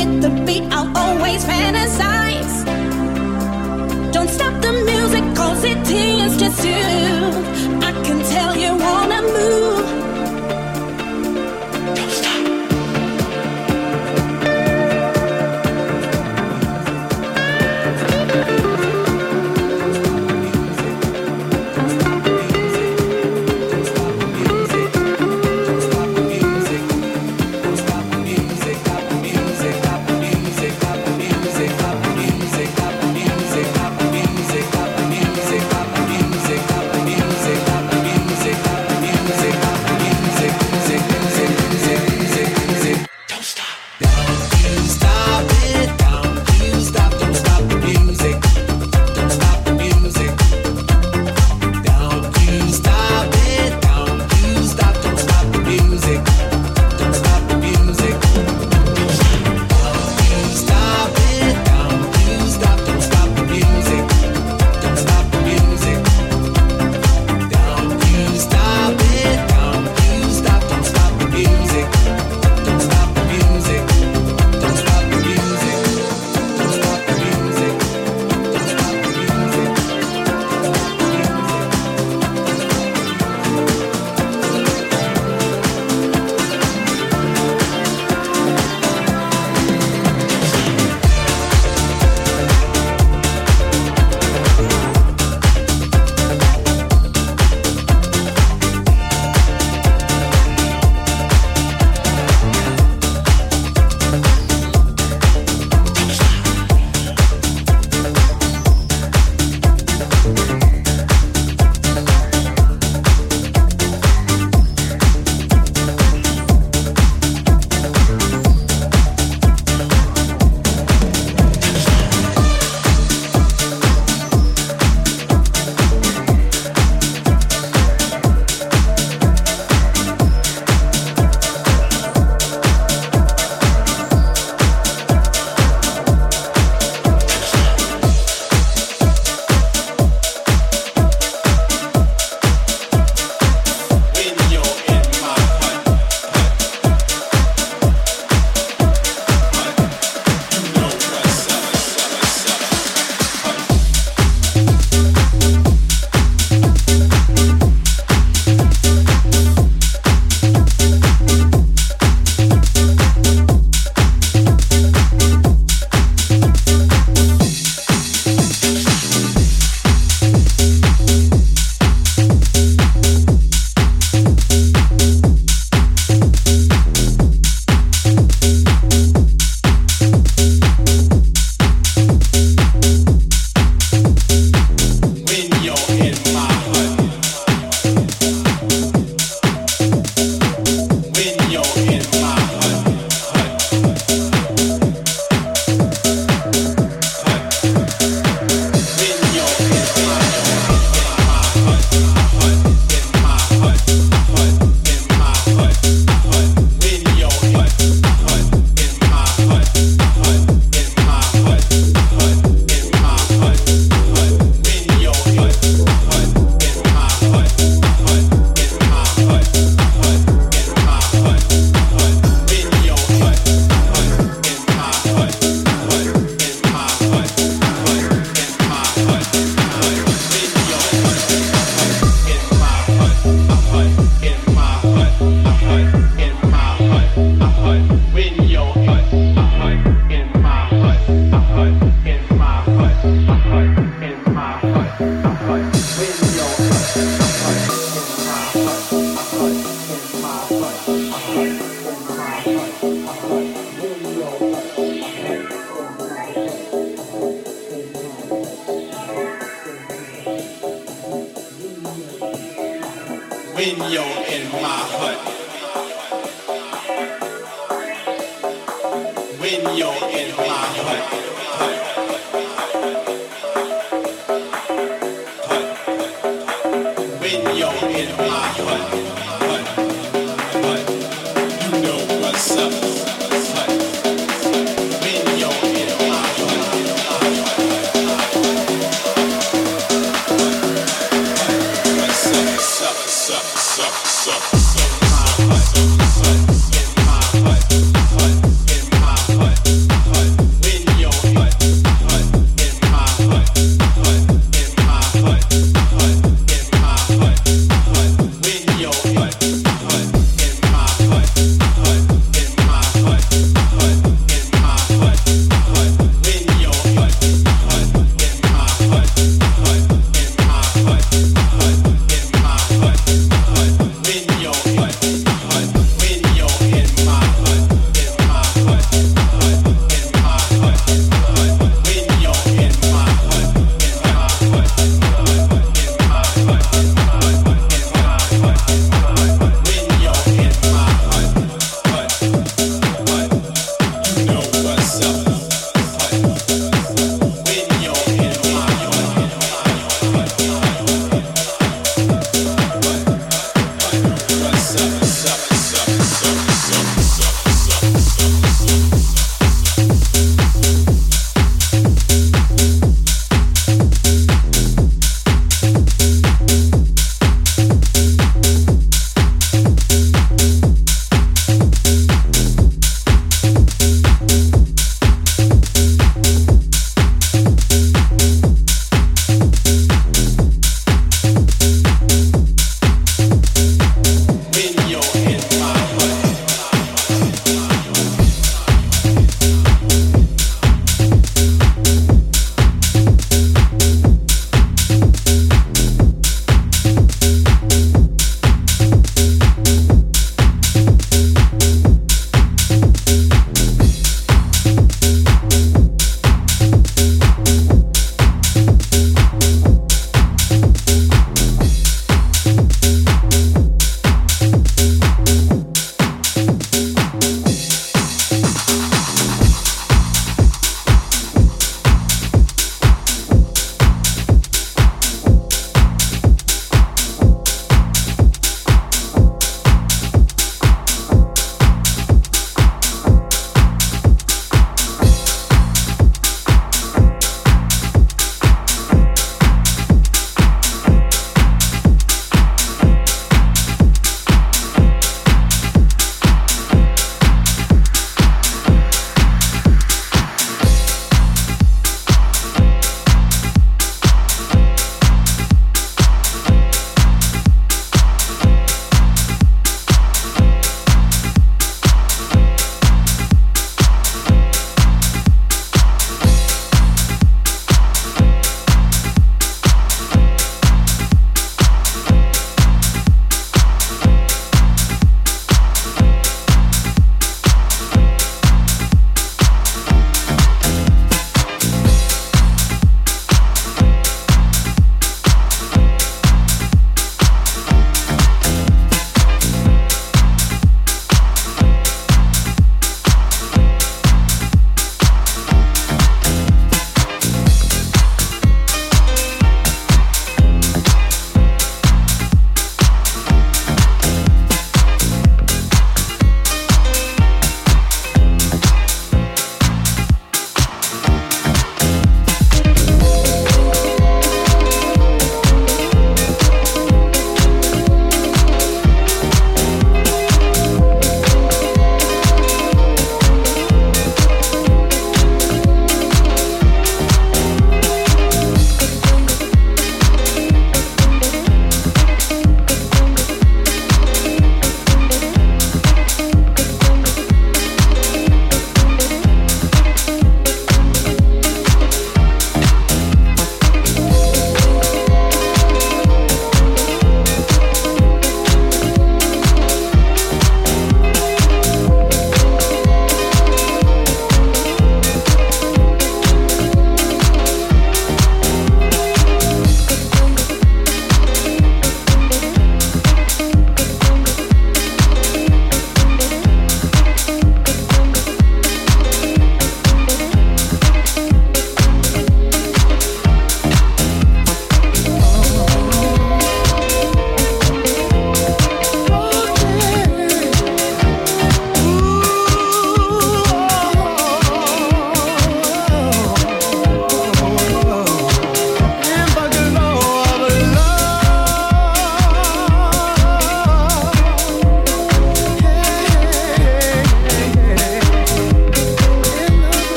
with the beat, I'll always fantasize. Don't stop the music, cause it is just you.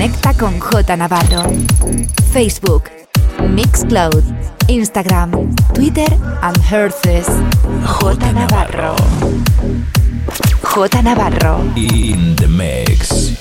Conecta con J Navarro. Facebook, Mixcloud, Instagram, Twitter and Herces. J Navarro. J Navarro. In the mix.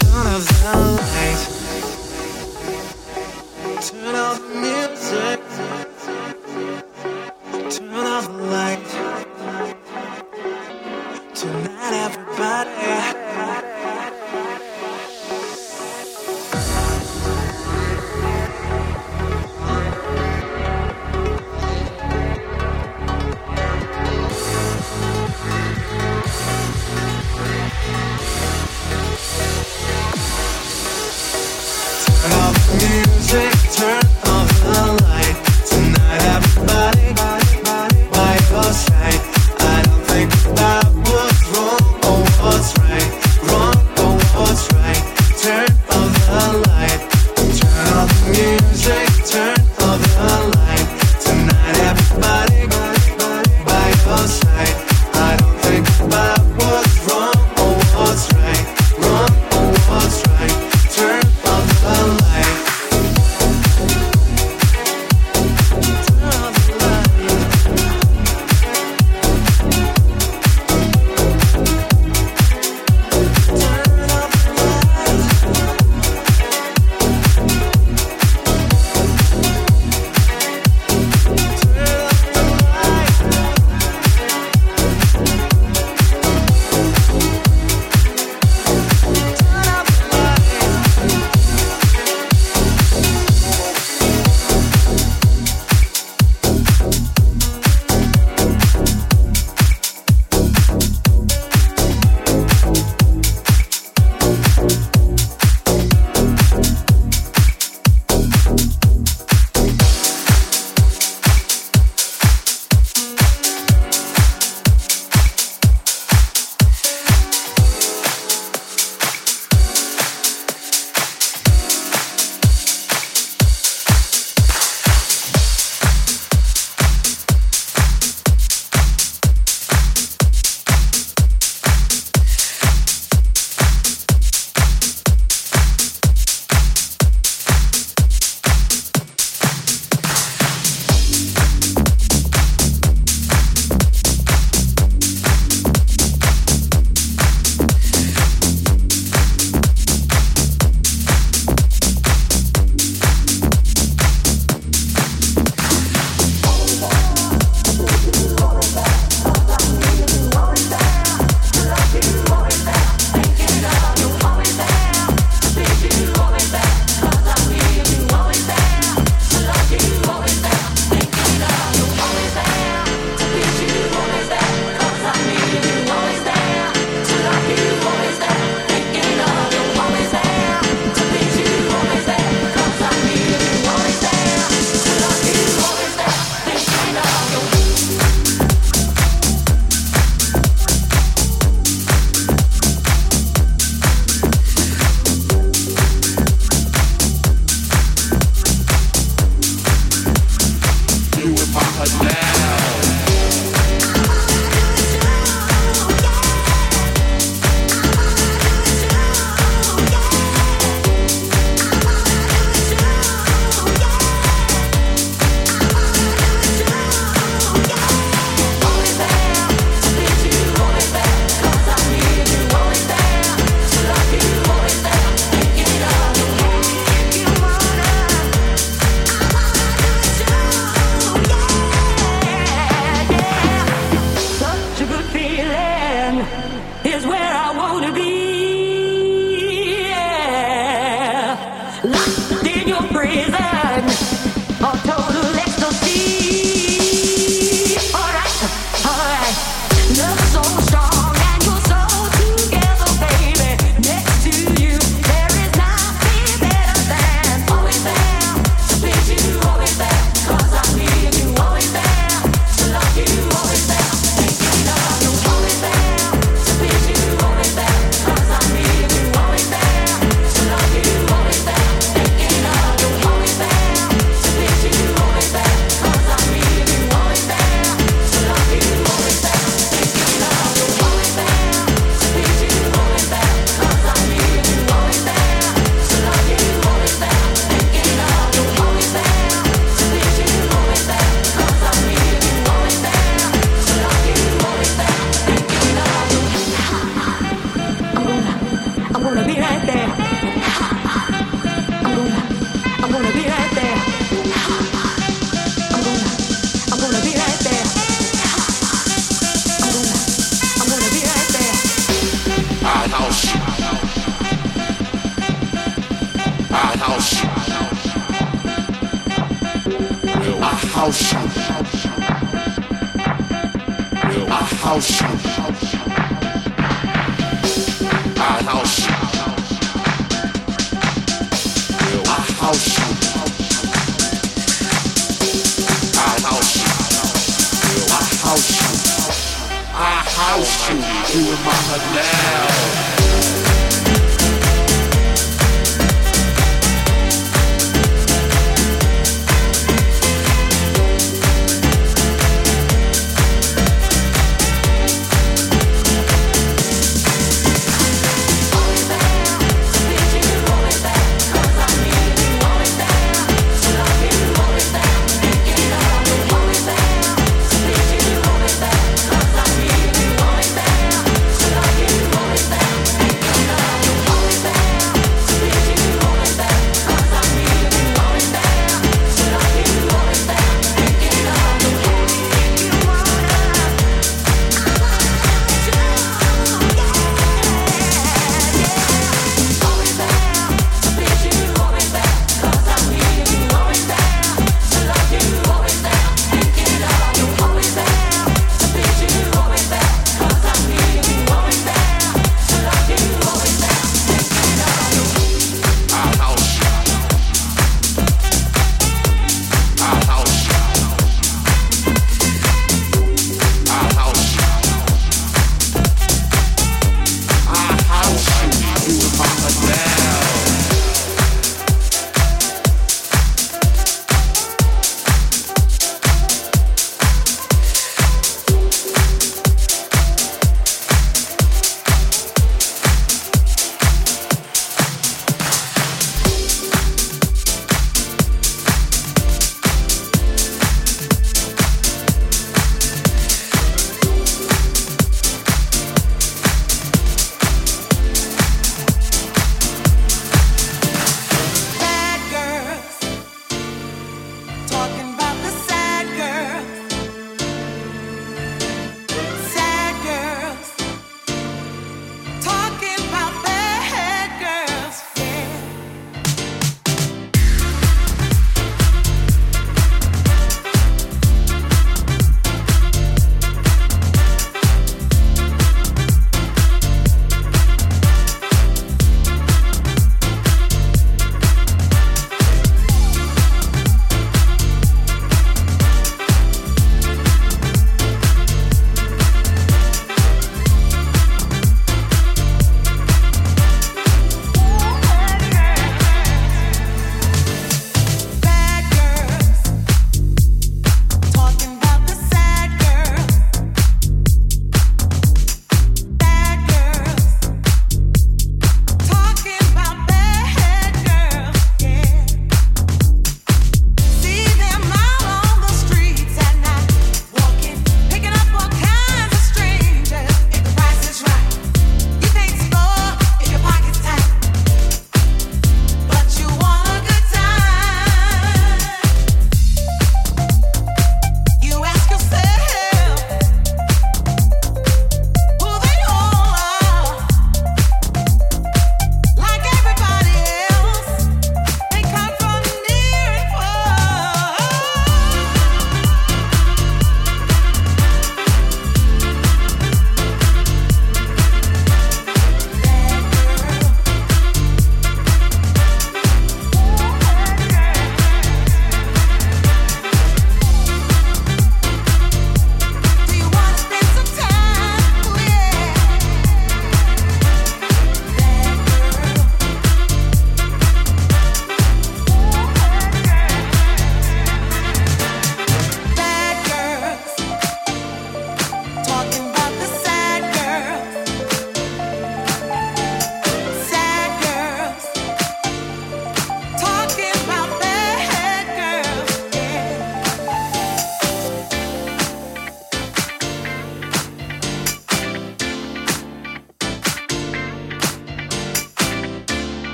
Turn off the lights. Turn off the music.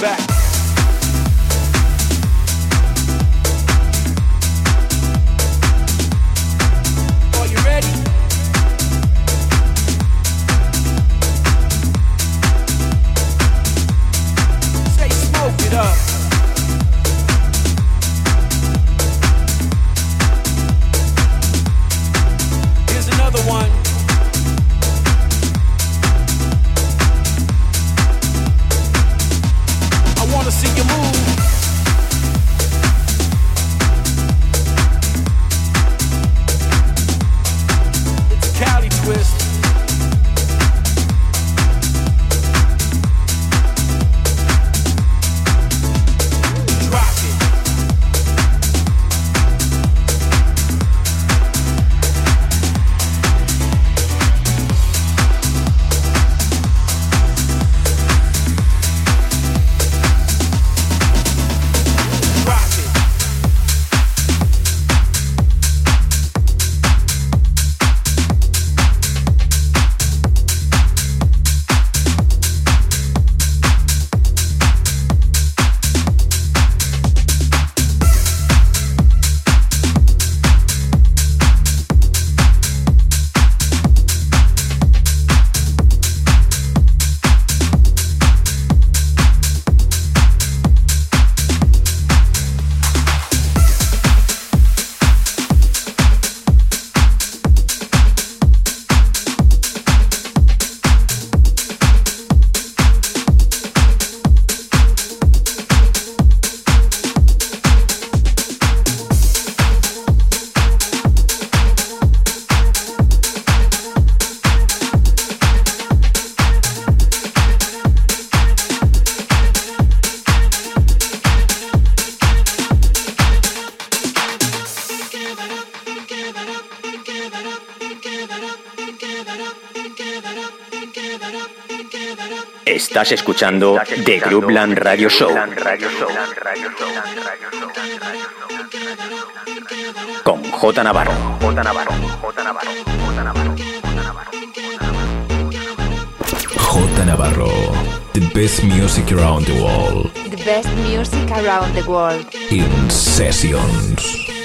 back. Estás escuchando The Groupland Radio Show con J Navarro. J Navarro. J Navarro. J Navarro. J Navarro. The best music around the world. The best music around the world. In sessions.